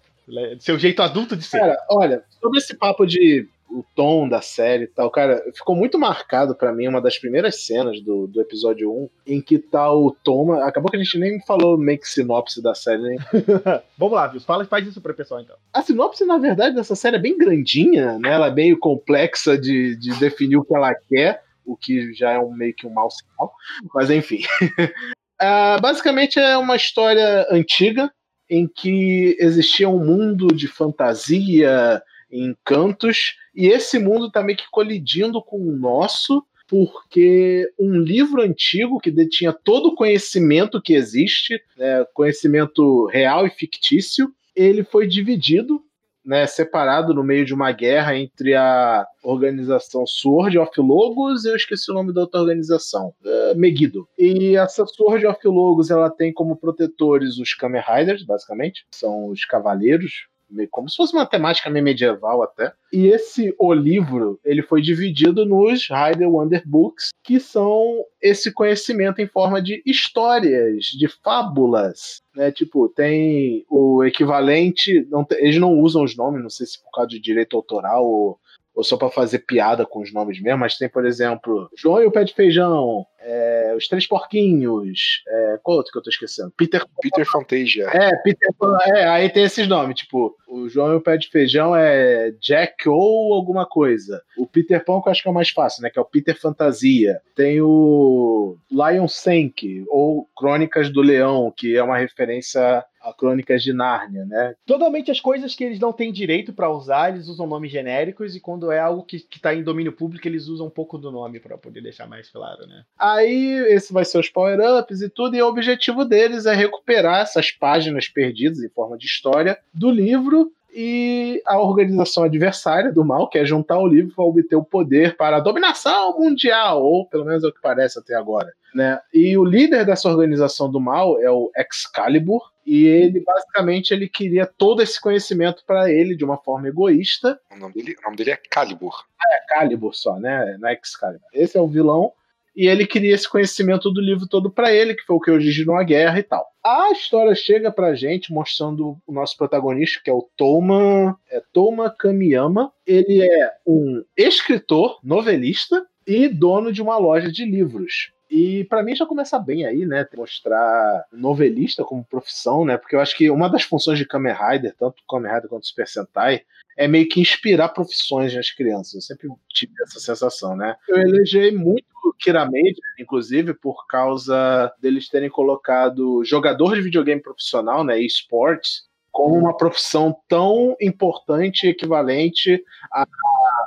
Seu jeito adulto de ser. Cara, olha, sobre esse papo de o tom da série e tal, cara, ficou muito marcado para mim uma das primeiras cenas do, do episódio 1, em que tá o Toma. Acabou que a gente nem falou meio que sinopse da série, né? Vamos lá, viu? Fala, faz isso pro pessoal então. A sinopse, na verdade, dessa série é bem grandinha, né? Ela é meio complexa de, de definir o que ela quer, o que já é um, meio que um mau sinal, mas enfim. uh, basicamente é uma história antiga em que existia um mundo de fantasia, encantos, e esse mundo está meio que colidindo com o nosso, porque um livro antigo que detinha todo o conhecimento que existe, né, conhecimento real e fictício, ele foi dividido, né, separado no meio de uma guerra entre a organização Sword of Logos eu esqueci o nome da outra organização, uh, Megiddo. E essa Sword of Logos ela tem como protetores os Kamen Riders, basicamente, são os cavaleiros como se fosse uma temática meio medieval até. E esse o livro, ele foi dividido nos Rider Wonder Books, que são esse conhecimento em forma de histórias, de fábulas, né? Tipo, tem o equivalente, não, eles não usam os nomes, não sei se por causa de direito autoral ou ou só para fazer piada com os nomes mesmo, mas tem, por exemplo, João e o Pé de Feijão, é, Os Três Porquinhos, é, qual outro que eu tô esquecendo? Peter Peter Fantasia. É, Peter é, aí tem esses nomes, tipo, o João e o Pé de Feijão é Jack ou alguma coisa. O Peter Pan que eu acho que é o mais fácil, né, que é o Peter Fantasia. Tem o Lion Sank, ou Crônicas do Leão, que é uma referência a Crônicas de Nárnia, né? Totalmente as coisas que eles não têm direito para usar, eles usam nomes genéricos e quando é algo que, que tá em domínio público, eles usam um pouco do nome para poder deixar mais claro, né? Aí, esse vai ser os power-ups e tudo, e o objetivo deles é recuperar essas páginas perdidas em forma de história do livro e a organização adversária do mal quer juntar o livro para obter o poder para a dominação mundial, ou pelo menos é o que parece até agora. Né? E o líder dessa organização do mal é o Excalibur, e ele basicamente ele queria todo esse conhecimento para ele de uma forma egoísta. O nome, dele, o nome dele é Calibur. Ah, é Calibur só, né? Não é Excalibur. Esse é o vilão e ele queria esse conhecimento do livro todo para ele, que foi o que originou a guerra e tal. A história chega pra gente mostrando o nosso protagonista, que é o Toma, é Toma Kamiyama. Ele é um escritor, novelista e dono de uma loja de livros. E para mim já começa bem aí, né? Mostrar novelista como profissão, né? Porque eu acho que uma das funções de Kamen Rider, tanto Kamen Rider quanto Super Sentai, é meio que inspirar profissões nas crianças. Eu sempre tive essa sensação, né? Eu elegei muito Kira Major, inclusive, por causa deles terem colocado jogador de videogame profissional, né? eSports, como uma profissão tão importante, equivalente a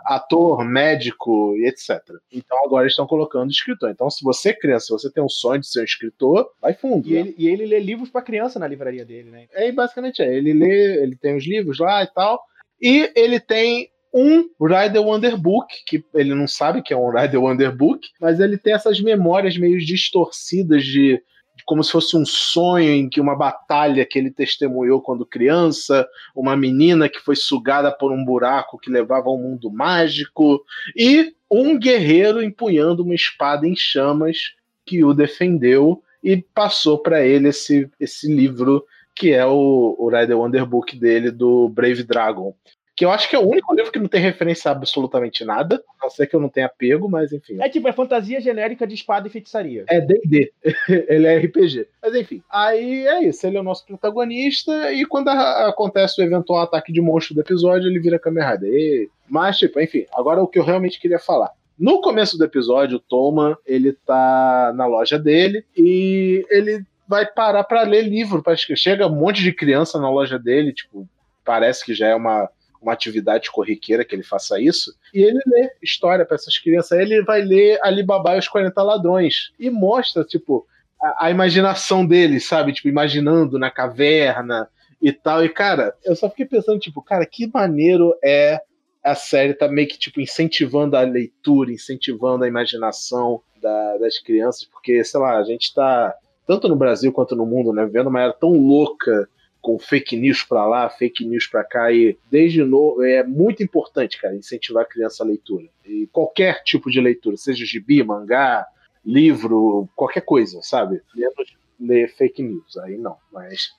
ator, médico e etc. Então agora eles estão colocando escritor. Então, se você é criança, se você tem um sonho de ser um escritor, vai fundo. E, né? ele, e ele lê livros para criança na livraria dele, né? É, basicamente é. Ele lê, ele tem os livros lá e tal. E ele tem um Rider Wonder Book, que ele não sabe que é um Rider Wonder Book, mas ele tem essas memórias meio distorcidas de, como se fosse um sonho em que uma batalha que ele testemunhou quando criança, uma menina que foi sugada por um buraco que levava ao mundo mágico e um guerreiro empunhando uma espada em chamas que o defendeu e passou para ele esse, esse livro que é o, o Rider Wonder Book dele do Brave Dragon que eu acho que é o único livro que não tem referência a absolutamente nada, a não ser que eu não tenha pego, mas enfim. É tipo, é fantasia genérica de espada e feitiçaria. É D&D, ele é RPG. Mas enfim, aí é isso, ele é o nosso protagonista e quando a, acontece o eventual ataque de monstro do episódio, ele vira Kamen Rider. Mas, tipo, enfim, agora o que eu realmente queria falar. No começo do episódio, o Toma, ele tá na loja dele e ele vai parar para ler livro. Chega um monte de criança na loja dele, tipo, parece que já é uma uma atividade corriqueira que ele faça isso, e ele lê história para essas crianças. Ele vai ler Alibaba e os 40 Ladrões e mostra, tipo, a, a imaginação dele, sabe? Tipo, imaginando na caverna e tal. E, cara, eu só fiquei pensando, tipo, cara, que maneiro é a série tá meio que, tipo, incentivando a leitura, incentivando a imaginação da, das crianças, porque, sei lá, a gente tá, tanto no Brasil quanto no mundo, né, vendo uma era tão louca com fake news para lá, fake news para cá e desde novo é muito importante, cara, incentivar a criança a leitura. E qualquer tipo de leitura, seja gibi, mangá, livro, qualquer coisa, sabe? Menos ler fake news, aí não, mas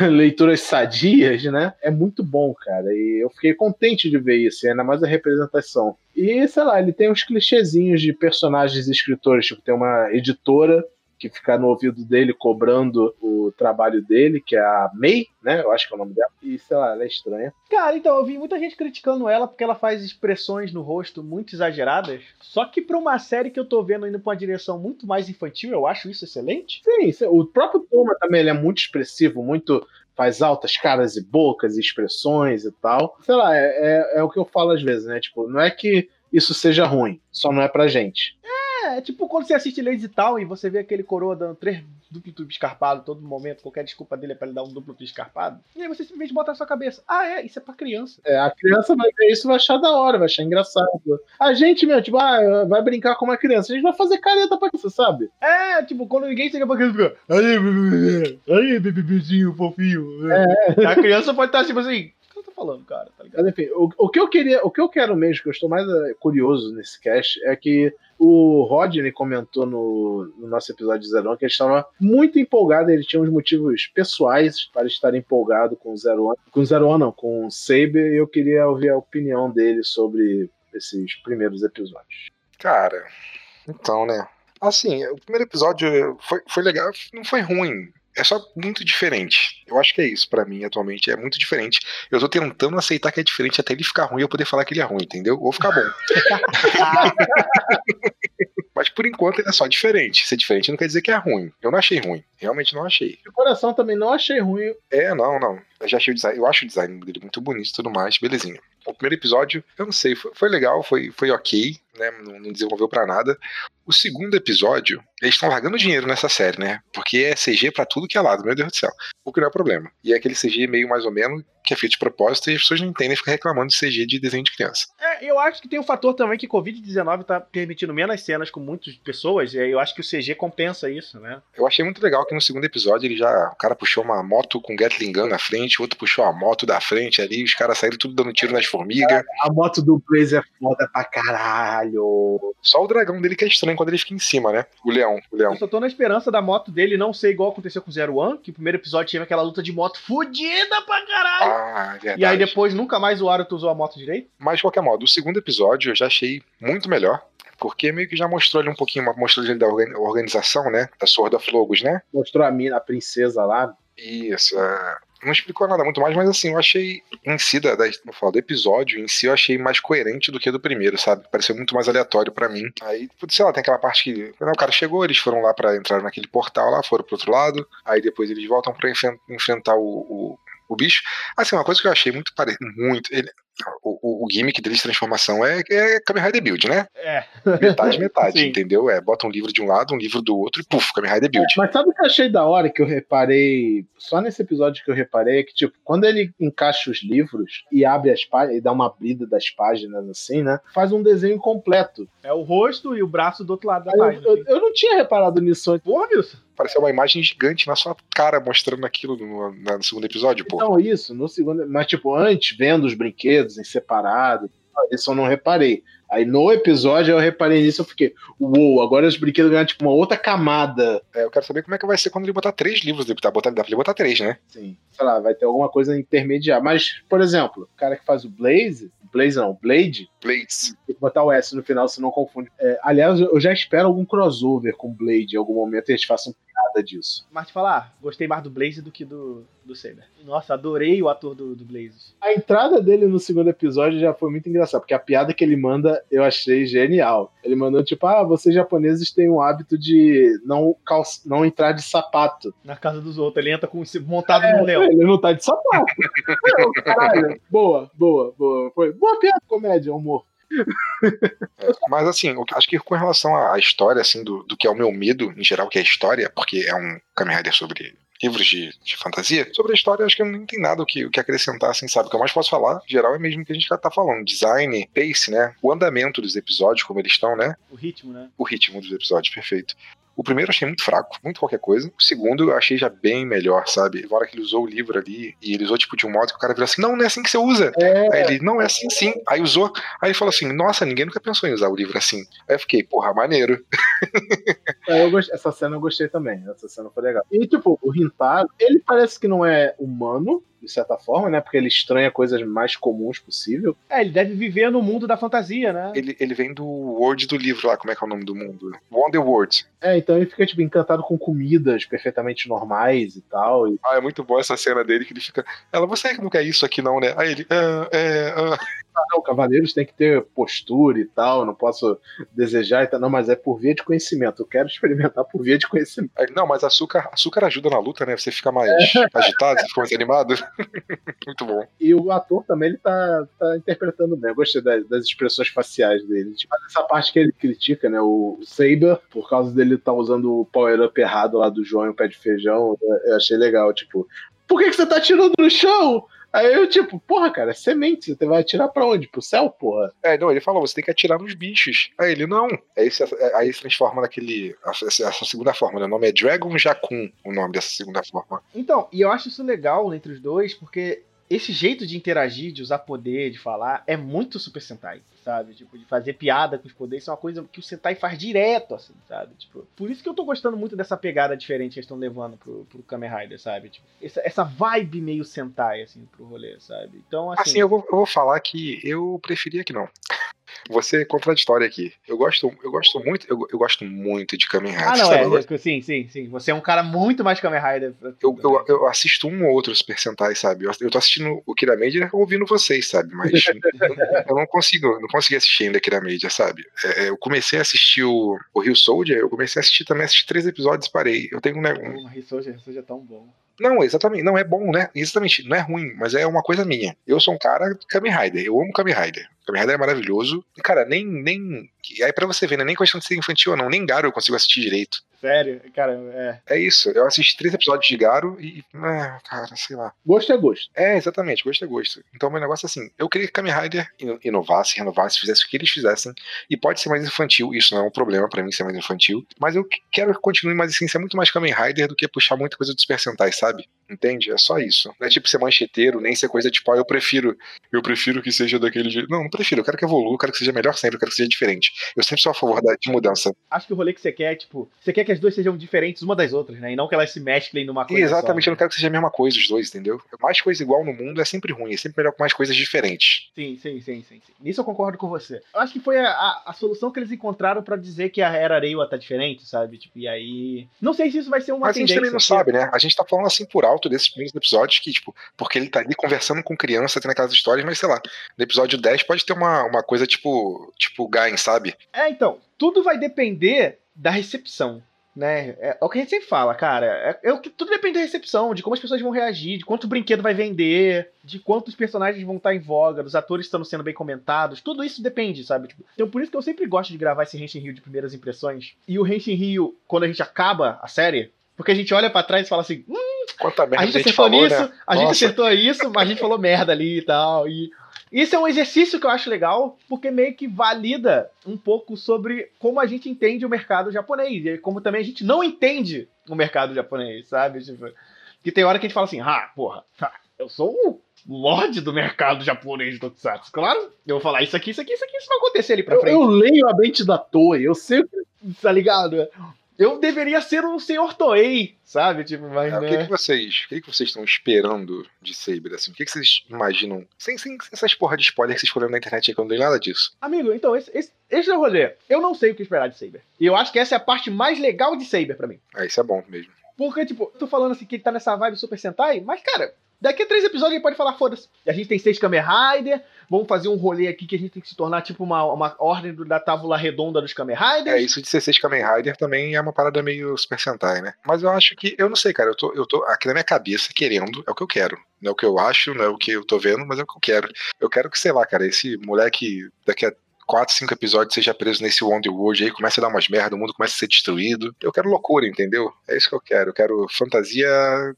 leituras sadias, né? É muito bom, cara. E eu fiquei contente de ver isso, ainda mais a representação. E, sei lá, ele tem uns clichêzinhos de personagens e escritores, tipo, tem uma editora que fica no ouvido dele cobrando o trabalho dele, que é a May, né? Eu acho que é o nome dela. E sei lá, ela é estranha. Cara, então, eu vi muita gente criticando ela porque ela faz expressões no rosto muito exageradas. Só que pra uma série que eu tô vendo indo pra uma direção muito mais infantil, eu acho isso excelente. Sim, o próprio Toma também ele é muito expressivo, muito faz altas caras e bocas e expressões e tal. Sei lá, é, é, é, o que eu falo às vezes, né? Tipo, não é que isso seja ruim, só não é pra gente. É, tipo quando você assiste Lazy Town e você vê aquele coroa dando três duplo tubo escarpado todo momento, qualquer desculpa dele é pra ele dar um duplo tubo escarpado. E aí você simplesmente bota na sua cabeça, ah é, isso é pra criança. É, a criança vai ver isso vai achar da hora, vai achar engraçado. A gente, meu, tipo, ah, vai brincar com uma criança, a gente vai fazer careta pra criança, sabe? É, tipo, quando ninguém chega pra criança, fica, aí, aí, bebezinho, fofinho. É. A criança pode estar tipo assim, falando, cara, tá Mas, enfim, o, o, que eu queria, o que eu quero mesmo, que eu estou mais eh, curioso nesse cast, é que o Rodney comentou no, no nosso episódio Zero One que ele estava muito empolgado, ele tinha uns motivos pessoais para estar empolgado com o Zero One. Com o Zero One, não, com o Saber, e eu queria ouvir a opinião dele sobre esses primeiros episódios. Cara, então, né? Assim, o primeiro episódio foi, foi legal, não foi ruim é só muito diferente. Eu acho que é isso para mim atualmente, é muito diferente. Eu tô tentando aceitar que é diferente até ele ficar ruim e eu poder falar que ele é ruim, entendeu? Ou ficar bom. Mas por enquanto ele é só diferente. Ser diferente não quer dizer que é ruim. Eu não achei ruim. Realmente não achei. O coração também não achei ruim. É, não, não. Eu já achei o design. Eu acho o design dele muito bonito e tudo mais, belezinha. O primeiro episódio, eu não sei, foi, foi legal, foi, foi ok, né? Não, não desenvolveu para nada. O segundo episódio, eles estão largando dinheiro nessa série, né? Porque é CG para tudo que é lado, meu Deus do céu. O que não é problema. E é aquele CG meio mais ou menos que é feito de propósito e as pessoas não entendem e ficam reclamando de CG de desenho de criança. É, eu acho que tem um fator também que Covid-19 tá permitindo menos cenas com muitas pessoas, e eu acho que o CG compensa isso, né? Eu achei muito legal que no segundo episódio ele já. O cara puxou uma moto com Gatling Gun na frente, o outro puxou a moto da frente ali, os caras saíram tudo dando tiro nas formigas. A moto do Blaze é foda pra caralho. Só o dragão dele que é estranho quando ele fica em cima, né? O leão, o leão. Eu só tô na esperança da moto dele não ser igual aconteceu com o Zero One, que o primeiro episódio teve aquela luta de moto fodida pra caralho. Ah, verdade. E aí depois nunca mais o Aruto usou a moto direito? Mas de qualquer modo, o segundo episódio eu já achei muito melhor. Porque meio que já mostrou ali um pouquinho, mostrou ali da organização, né? Da Sword of Logos, né? Mostrou a mina, a princesa lá. Isso, é não explicou nada muito mais, mas assim, eu achei em si, da, da, falo, do episódio em si, eu achei mais coerente do que do primeiro, sabe? Pareceu muito mais aleatório para mim. Aí, sei lá, tem aquela parte que né, o cara chegou, eles foram lá para entrar naquele portal lá, foram pro outro lado, aí depois eles voltam para enfrentar o, o, o, bicho. Assim, uma coisa que eu achei muito parecido, muito. Ele, o, o, gimmick deles de transformação é, é Kamen Rider Build, né? É. Metade, metade, entendeu? É, bota um livro de um lado, um livro do outro e puf, Kamen Rider Build. Mas sabe o que eu achei da hora que eu reparei, só nesse episódio que eu reparei, é que, tipo, quando ele encaixa os livros e abre as páginas, e dá uma abrida das páginas assim, né? Faz um desenho completo. É o rosto e o braço do outro lado da Aí página. Eu, eu, eu, não tinha reparado nisso antes. Porra, Wilson. Pareceu uma imagem gigante na sua cara mostrando aquilo no, no, no segundo episódio, pô. Então, isso, no segundo. Mas, tipo, antes, vendo os brinquedos em separado, isso eu não reparei. Aí no episódio eu reparei nisso, eu fiquei, uou, agora os brinquedos ganham tipo uma outra camada. É, eu quero saber como é que vai ser quando ele botar três livros, dá pra ele botar três, né? Sim, sei lá, vai ter alguma coisa intermediária. Mas, por exemplo, o cara que faz o Blaze, Blaze não, Blade. Blades. Tem que botar o S no final, se não confunde. É, aliás, eu já espero algum crossover com Blade em algum momento e eles façam piada disso. Mas te falar, gostei mais do Blaze do que do, do Saber. Nossa, adorei o ator do, do Blaze. A entrada dele no segundo episódio já foi muito engraçada, porque a piada que ele manda eu achei genial. Ele mandou tipo, ah, vocês japoneses têm o hábito de não, calça, não entrar de sapato. Na casa dos outros, ele entra com montado é, no leão. Ele não tá de sapato. caralho. Boa, boa, boa. Foi boa piada, comédia, humor. É, mas assim, acho que com relação à história, assim, do, do que é o meu medo, em geral, que é a história, porque é um Kamen Rider sobre livros de, de, fantasia, sobre a história, acho que não tem nada o que, o que acrescentar, assim, sabe? O que eu mais posso falar, em geral, é mesmo o que a gente tá falando. Design, pace, né? O andamento dos episódios, como eles estão, né? O ritmo, né? O ritmo dos episódios, perfeito. O primeiro eu achei muito fraco, muito qualquer coisa. O segundo eu achei já bem melhor, sabe? Na hora que ele usou o livro ali, e ele usou tipo de um modo que o cara virou assim: não, não é assim que você usa. É. Aí ele, não é assim sim. Aí usou, aí ele falou assim: nossa, ninguém nunca pensou em usar o livro assim. Aí eu fiquei, porra, maneiro. É, eu gostei, essa cena eu gostei também. Essa cena foi legal. E, tipo, o Rintaro, ele parece que não é humano, de certa forma, né? Porque ele estranha coisas mais comuns possível. É, ele deve viver no mundo da fantasia, né? Ele, ele vem do World do livro lá, como é que é o nome do mundo? Wonder World. É, então ele fica, tipo, encantado com comidas perfeitamente normais e tal. E... Ah, é muito boa essa cena dele que ele fica. Ela, você não quer isso aqui, não, né? Aí ele. Ah, é, ah. Ah, não, cavaleiros tem que ter postura e tal, não posso desejar e tal. Não, mas é por via de conhecimento. Eu quero experimentar por via de conhecimento. Aí, Não, mas açúcar, açúcar ajuda na luta, né? Você fica mais agitado, você fica mais animado. muito bom. E o ator também, ele tá, tá interpretando bem. Eu gostei das, das expressões faciais dele. Tipo, essa parte que ele critica, né? O Saber, por causa dele estar usando o power-up errado lá do João e o pé de feijão, eu achei legal. Tipo, por que, que você tá tirando no chão? Aí eu, tipo, porra, cara, é semente, você vai atirar pra onde? Pro céu, porra? É, não, ele falou, você tem que atirar nos bichos. Aí ele, não. Aí se, aí se transforma naquele. Essa, essa segunda forma, né? O nome é Dragon Jakun, o nome dessa segunda forma. Então, e eu acho isso legal entre os dois, porque esse jeito de interagir, de usar poder, de falar, é muito Super Sentai, sabe? Tipo, de fazer piada com os poderes, isso é uma coisa que o Sentai faz direto, assim, sabe? Tipo, por isso que eu tô gostando muito dessa pegada diferente que eles estão levando pro, pro Kamen Rider, sabe? Tipo, essa, essa vibe meio Sentai, assim, pro rolê, sabe? Então, assim... Assim, eu vou, eu vou falar que eu preferia que não. Ser contraditório aqui. Eu gosto, eu gosto muito, eu, eu gosto muito de Kamen Rider. Ah, não, é, gosto- é, sim, sim, sim. Você é um cara muito mais Kamen Rider. Eu, eu, eu assisto um ou outro Super Sentai, sabe? Eu, eu tô assistindo o Kira Major ouvindo vocês, sabe? Mas eu não consigo, não consegui assistir ainda Kira Major, sabe? É, é, eu comecei a assistir o, o Rio Soldier, eu comecei a assistir também, assisti três episódios e parei. Eu tenho um, né, um- O Rissoja, Rissoja é tão bom. Não, exatamente, não é bom, né? Exatamente, não é ruim, mas é uma coisa minha. Eu sou um cara Kamen Rider, eu amo Kamen Rider. Kamen Rider é maravilhoso. E, cara, nem. nem aí, pra você ver, não é nem questão de ser infantil ou não, nem Garo eu consigo assistir direito. Sério, cara, é. É isso, eu assisti três episódios de Garo e. Ah, cara, sei lá. Gosto é gosto. É, exatamente, gosto é gosto. Então, meu negócio é assim: eu queria que Kamen Rider ino- inovasse, renovasse, fizesse o que eles fizessem. E pode ser mais infantil, isso não é um problema pra mim ser mais infantil. Mas eu que- quero que continue mais assim, ser muito mais Kamen Rider do que puxar muita coisa do Super Sentai, sabe? Entende? É só isso. Não é tipo ser mancheteiro, nem ser coisa tipo, ah, eu prefiro. Eu prefiro que seja daquele jeito. Não, não prefiro. Eu quero que evolua, eu quero que seja melhor sempre, eu quero que seja diferente. Eu sempre sou a favor da, de mudança. Acho que o rolê que você quer é, tipo, você quer que as duas sejam diferentes uma das outras, né? E não que elas se mesclem numa coisa exatamente, só, eu não né? quero que seja a mesma coisa os dois, entendeu? Mais coisa igual no mundo é sempre ruim, é sempre melhor com mais coisas diferentes. Sim, sim, sim, sim, sim. Nisso eu concordo com você. Eu acho que foi a, a, a solução que eles encontraram pra dizer que a Era Reiwa tá diferente, sabe? Tipo, e aí. Não sei se isso vai ser uma Mas a gente também não sabe, né? A gente tá falando assim por alto desses primeiros episódios que, tipo, porque ele tá ali conversando com criança, tendo aquelas histórias, mas sei lá, no episódio 10 pode ter uma, uma coisa tipo, tipo Gain, sabe? É, então, tudo vai depender da recepção. Né? É, é o que a gente sempre fala, cara. É, é tudo depende da recepção, de como as pessoas vão reagir, de quanto o brinquedo vai vender, de quantos personagens vão estar em voga, dos atores estando sendo bem comentados. Tudo isso depende, sabe? Tipo, então por isso que eu sempre gosto de gravar esse Henshin Rio de primeiras impressões. E o Henshin Rio, quando a gente acaba a série, porque a gente olha pra trás e fala assim, hum, Quanta merda a a gente gente, acertou falou, nisso, né? a gente acertou isso, mas a gente falou merda ali e tal. E isso é um exercício que eu acho legal, porque meio que valida um pouco sobre como a gente entende o mercado japonês, e como também a gente não entende o mercado japonês, sabe? Tipo, que tem hora que a gente fala assim, ah, porra, tá, eu sou o lorde do mercado japonês do Tokusatsu. Claro, eu vou falar isso aqui, isso aqui, isso aqui, isso vai acontecer ali pra Eu, frente eu leio a mente da Toei, eu sei o que. tá ligado? Eu deveria ser um senhor Toei, sabe? Tipo, mas É, o né? que, que vocês, o que, que vocês estão esperando de Saber, assim? O que, que vocês imaginam? Sem, sem essas porra de spoiler que vocês foram na internet aí, que eu não dei nada disso. Amigo, então, esse, esse, esse é o rolê. Eu não sei o que esperar de Saber. E eu acho que essa é a parte mais legal de Saber pra mim. Ah, isso é bom mesmo. Porque, tipo, tô falando assim que ele tá nessa vibe Super Sentai, mas, cara, daqui a três episódios ele pode falar, foda-se. A gente tem seis Kamen Rider, vamos fazer um rolê aqui que a gente tem que se tornar, tipo, uma, uma ordem da tábula redonda dos Kamen Riders. É, isso de 16 Kamen Rider também é uma parada meio Super Sentai, né? Mas eu acho que, eu não sei, cara, eu tô, eu tô aqui na minha cabeça querendo, é o que eu quero. Não é o que eu acho, não é o que eu tô vendo, mas é o que eu quero. Eu quero que, sei lá, cara, esse moleque daqui a 4, 5 episódios seja preso nesse Wonder World aí, comece a dar umas merda, o mundo começa a ser destruído. Eu quero loucura, entendeu? É isso que eu quero. Eu quero fantasia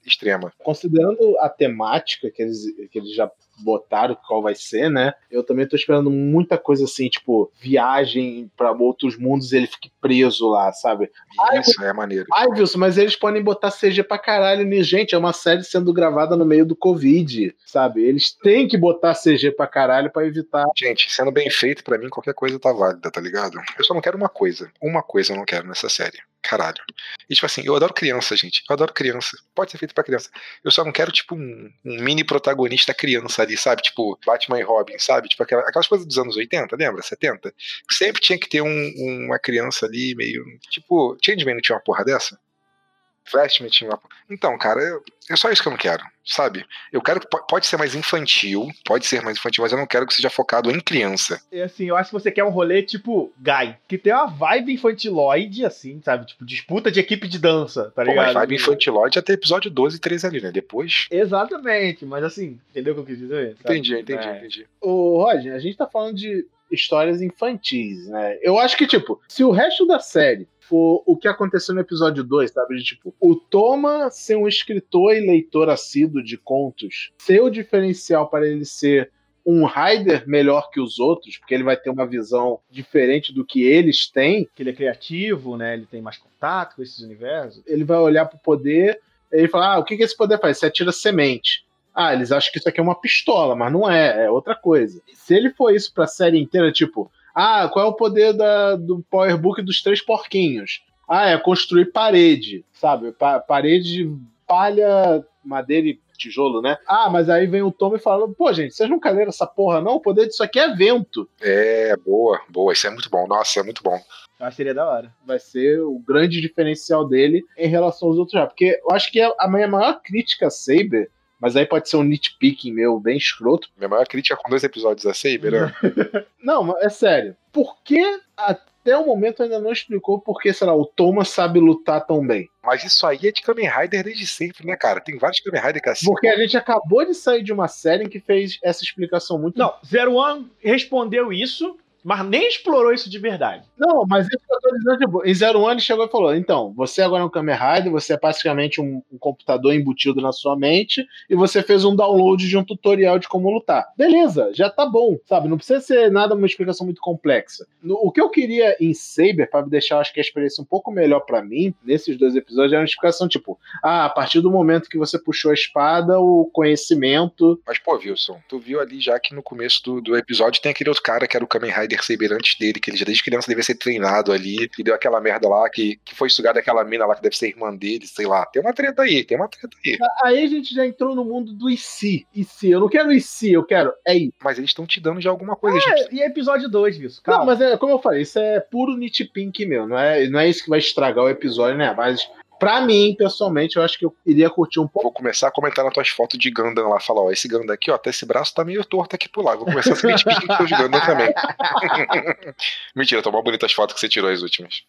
extrema. Considerando a temática que eles, que eles já botaram qual vai ser, né? Eu também tô esperando muita coisa assim, tipo, viagem para outros mundos e ele fique preso lá, sabe? Isso é maneiro. Ai, Wilson, mas eles podem botar CG pra caralho nisso. Gente, é uma série sendo gravada no meio do Covid, sabe? Eles têm que botar CG pra caralho pra evitar. Gente, sendo bem feito, pra mim qualquer coisa tá válida, tá ligado? Eu só não quero uma coisa. Uma coisa eu não quero nessa série. Caralho. E tipo assim, eu adoro criança, gente. Eu adoro criança. Pode ser feito pra criança. Eu só não quero, tipo, um, um mini protagonista criança ali, sabe? Tipo, Batman e Robin, sabe? Tipo, aquela- aquelas coisas dos anos 80, lembra? 70? Sempre tinha que ter um- uma criança ali meio. Tipo, Changeman não tinha uma porra dessa? Tinha uma. Então, cara, eu- é só isso que eu não quero, sabe? Eu quero que po- pode ser mais infantil, pode ser mais infantil, mas eu não quero que seja focado em criança. E assim, eu acho que você quer um rolê tipo Guy, que tem uma vibe infantiloide, assim, sabe? Tipo, disputa de equipe de dança, tá Pô, ligado? mas vibe infantilóide até episódio 12 e 13 ali, né? Depois. Exatamente, mas assim, entendeu o que eu quis dizer? sabe? Entendi, entendi, É. entendi. Ô, Roger, a gente tá falando de histórias infantis, né? Eu acho que, tipo, se o resto da série for o que aconteceu no episódio 2, sabe? De, tipo, o Toma ser um escritor e leitor assíduo de contos, ser o diferencial para ele ser um Rider melhor que os outros, porque ele vai ter uma visão diferente do que eles têm, Que ele é criativo, né? Ele tem mais contato com esses universos. ele vai olhar pro poder e ele fala: Ah, o que, que esse poder faz? Você atira semente. Ah, eles acham que isso aqui é uma pistola, mas não é, é outra coisa. Se ele for isso pra série inteira, tipo, ah, qual é o poder da, do Powerbook dos três porquinhos? Ah, é construir parede, sabe? Pa- parede de palha, madeira e tijolo, né? Ah, mas aí vem o Tom e fala: pô, gente, vocês nunca leram essa porra, não? O poder disso aqui é vento. É, boa, boa. Isso é muito bom. Nossa, é muito bom. Eu acho que seria da hora. vai ser o grande diferencial dele em relação aos outros já. Porque eu acho que a minha maior crítica a Saber, mas aí pode ser um nitpicking meu bem escroto. Minha maior crítica com dois episódios da Saber, né? Não, mas é sério. Por que até o momento ainda não explicou por que, sei lá, o Thomas sabe lutar tão bem? Mas isso aí é de Kamen Rider desde sempre, né, cara? Tem vários Kamen Rider que é assim. Porque a gente acabou de sair de uma série em que fez essa explicação muito. Não, Zero One respondeu isso, mas nem explorou isso de verdade. Não, mas isso que eu tô dizendo, tipo, em Zero One ele chegou e falou: então, você agora é um Kamen Rider, você é basicamente um, um computador embutido na sua mente e você fez um download de um tutorial de como lutar. Beleza, já tá bom, sabe? Não precisa ser nada uma explicação muito complexa. No- o que eu queria em Saber, pra deixar acho que a experiência um pouco melhor pra mim, nesses dois episódios, era uma explicação tipo: ah, a partir do momento que você puxou a espada, o conhecimento. Mas, pô, Wilson, tu viu ali já que no começo do, do episódio tem aquele outro cara que era o Kamen Rider Saber antes dele, que ele já desde criança devia ser treinado ali, e deu aquela merda lá, que, que foi sugado aquela mina lá que deve ser irmã dele, sei lá. Tem uma treta aí, tem uma treta aí. Aí a gente já entrou no mundo do e se. E se? Eu não quero e se, eu quero é isso. Mas eles estão te dando já alguma coisa, gente. É, e episódio 2, Wilson. Calma. Não, mas é como eu falei, isso é puro nitpink meu, não é, não é isso que vai estragar o episódio, né? Mas pra mim, pessoalmente, eu acho que eu iria curtir um pouco. Vou começar a comentar nas tuas fotos de Gundam lá, falar, ó, esse Gundam aqui, ó, até esse braço tá meio torto aqui pro lado. Vou começar a seguir com os Gundam também. Mentira, tão mal bonitas as fotos que você tirou as últimas.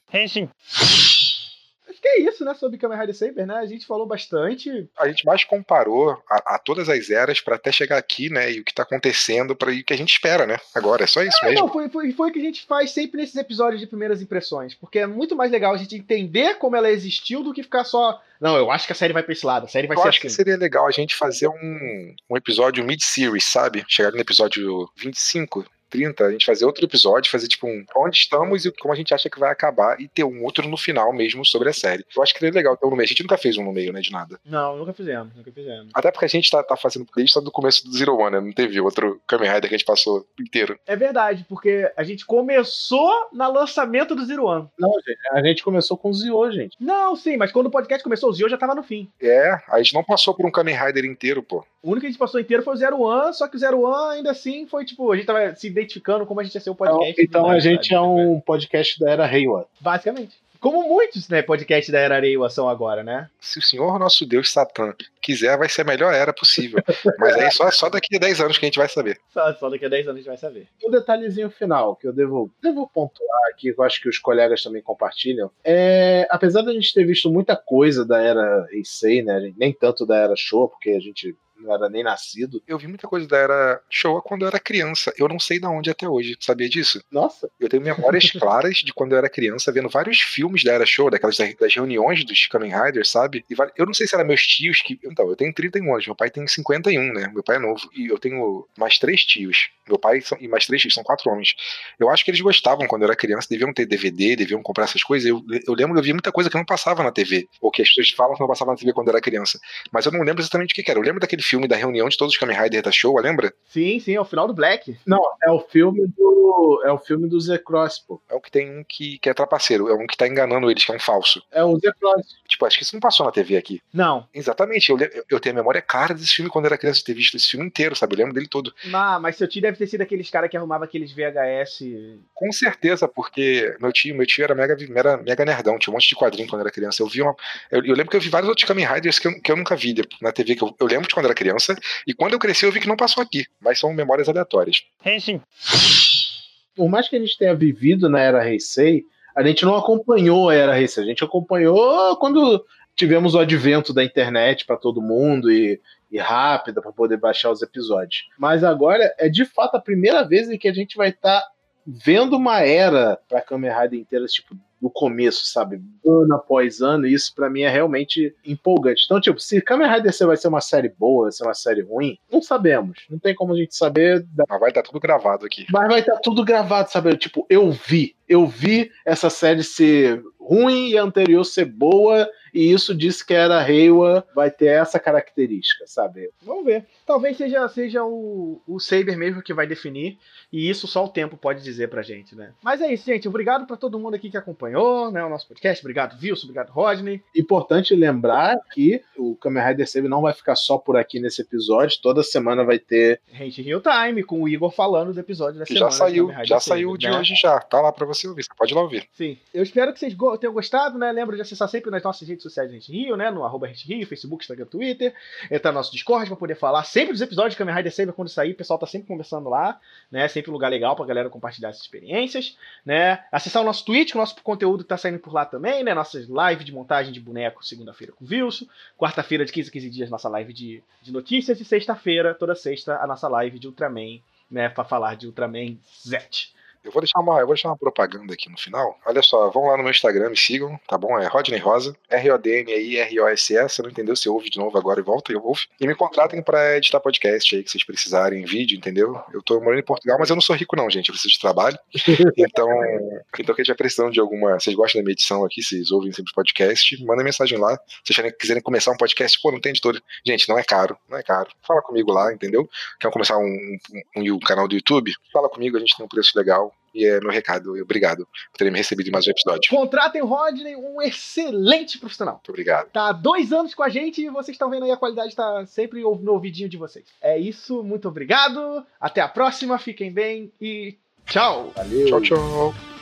Acho que é isso, né, sobre Kamen Rider Saber, né? A gente falou bastante. A gente mais comparou a, a todas as eras pra até chegar aqui, né, e o que tá acontecendo, para o que a gente espera, né, agora, é só isso É, mesmo. não, foi, foi, foi o que a gente faz sempre nesses episódios de primeiras impressões. Porque é muito mais legal a gente entender como ela existiu do que ficar só. Não, eu acho que a série vai pra esse lado, a série vai Eu ser acho assim. que seria legal a gente fazer um, um episódio mid-series, sabe? Chegar no episódio 25, 30, a gente fazer outro episódio, fazer tipo um onde estamos e como a gente acha que vai acabar e ter um outro no final mesmo sobre a série. Eu acho que seria legal ter um no meio. A gente nunca fez um no meio, né, de nada. Não, nunca fizemos, nunca fizemos. Até porque a gente tá, tá fazendo desde do começo do Zero One, né? Não teve outro Kamen Rider que a gente passou inteiro. É verdade, porque a gente começou no lançamento do Zero One. Não, gente, a gente começou com o Zio, gente. Não, sim, mas quando o podcast começou, o Zio já tava no fim. É, a gente não passou por um Kamen Rider inteiro, pô. O único que a gente passou inteiro foi o Zero One, só que o Zero One ainda assim foi tipo, a gente tava se identificando como a gente ia ser o Então, podcast. então do a gente é um podcast da era Reiwa. Basicamente. Como muitos, né, podcasts da Era Areiwa são agora, né? Se o senhor nosso Deus Satã quiser, vai ser a melhor era possível. Mas aí só, só daqui a 10 anos que a gente vai saber. Só, só daqui a 10 anos a gente vai saber. Um detalhezinho final que eu devo, devo pontuar aqui, que eu acho que os colegas também compartilham, é, apesar da gente ter visto muita coisa da era Heisei, né, nem tanto da era Show, porque a gente não era nem nascido. Eu vi muita coisa da Era Showa quando eu era criança. Eu não sei de onde até hoje. Sabia disso? Nossa. Eu tenho memórias claras de quando eu era criança, vendo vários filmes da Era Showa, daquelas das reuniões dos Kamen Riders, sabe? E eu não sei se eram meus tios que. Então, eu tenho 31 anos, meu pai tem 51, né? Meu pai é novo. E eu tenho mais três tios. Meu pai são, e mais três tios, são quatro homens. Eu acho que eles gostavam quando eu era criança, deviam ter DVD, deviam comprar essas coisas. Eu, eu lembro que eu vi muita coisa que não passava na TV. Ou que as pessoas falam que não passava na TV quando eu era criança. Mas eu não lembro exatamente o que, que era. Eu lembro daquele filme da reunião de todos os Kamen Riders da Showa, lembra? Sim, sim, é o final do Black. Não, é o filme do. É o filme do Zé Cross, pô. É o que tem um que, que é trapaceiro, é um que tá enganando eles, que é um falso. É o Zé Cross. Tipo, acho que isso não passou na TV aqui. Não. Exatamente. Eu, eu tenho a memória cara desse filme quando eu era criança, de ter visto esse filme inteiro, sabe? Eu lembro dele todo. Ah, mas seu tio deve ter sido aqueles caras que arrumava aqueles VHS. Com certeza, porque meu tio, meu tio era mega, era mega nerdão, tinha um monte de quadrinho quando era criança. Eu vi uma. Eu, eu lembro que eu vi vários outros Kamen Riders que eu, que eu nunca vi na TV, que eu, eu lembro de quando era criança, e quando eu cresci eu vi que não passou aqui. Mas são memórias aleatórias. Henshin. Por mais que a gente tenha vivido na era Heisei, a gente não acompanhou a era Heisei. A gente acompanhou quando tivemos o advento da internet para todo mundo e, e rápida para poder baixar os episódios. Mas agora é de fato a primeira vez em que a gente vai estar tá vendo uma era para Kamen Rider inteira, tipo, do começo, sabe? Ano após ano, e isso para mim é realmente empolgante. Então, tipo, se Kamen Rider vai ser uma série boa, vai ser uma série ruim, não sabemos. Não tem como a gente saber. Mas vai estar tudo gravado aqui. Mas vai estar tudo gravado, sabe? Tipo, eu vi. Eu vi essa série ser ruim e a anterior ser boa, e isso disse que era Reiwa vai ter essa característica, sabe? Vamos ver. Talvez seja, seja o, o Saber mesmo que vai definir, e isso só o tempo pode dizer pra gente, né? Mas é isso, gente. Obrigado para todo mundo aqui que acompanhou né, o nosso podcast. Obrigado, Wilson. Obrigado, Rodney. Importante lembrar que o Kamen Rider Saber não vai ficar só por aqui nesse episódio. Toda semana vai ter. Gente Real Time, com o Igor falando do episódio da que semana. Já saiu, já saiu de né? hoje já. Tá lá pra você ouvir. Você pode lá ouvir. Sim. Eu espero que vocês tenham gostado, né? Lembra de acessar sempre nas nossas redes sociais Gente Rio, né? No arroba Gente Rio, Facebook, Instagram, Twitter. Entrar no nosso Discord pra poder falar sempre dos episódios de Kamen Rider Saber quando sair. O pessoal tá sempre conversando lá, né? Sempre um lugar legal pra galera compartilhar essas experiências, né? Acessar o nosso Twitch, o nosso conteúdo tá saindo por lá também, né? Nossas lives de montagem de boneco segunda-feira com o Wilson. Quarta-feira de 15 a 15 dias, nossa live de, de notícias. E sexta-feira, toda sexta, a nossa live de Ultraman, né? Pra falar de Ultraman Z. Eu vou deixar uma, eu vou deixar uma propaganda aqui no final. Olha só, vão lá no meu Instagram, me sigam, tá bom? É Rodney Rosa, R-O-D-N-I-R-O-S-S. Você não entendeu? Você ouve de novo agora e volta, eu ouve. E me contratem pra editar podcast aí que vocês precisarem, vídeo, entendeu? Eu tô morando em Portugal, mas eu não sou rico, não, gente. Eu preciso de trabalho. Então, então quem estiver precisando de alguma. Vocês gostam da minha edição aqui, vocês ouvem sempre podcast, manda mensagem lá. Se vocês quiserem começar um podcast, pô, não tem editor. Gente, não é caro, não é caro. Fala comigo lá, entendeu? Quer começar um, um, um, um canal do YouTube? Fala comigo, a gente tem um preço legal. E é meu recado. Obrigado por terem me recebido em mais um episódio. Contratem o Rodney, um excelente profissional. Muito obrigado. Tá há dois anos com a gente e vocês estão vendo aí a qualidade tá sempre no ouvidinho de vocês. É isso, muito obrigado. Até a próxima, fiquem bem e tchau. Valeu. Tchau, tchau.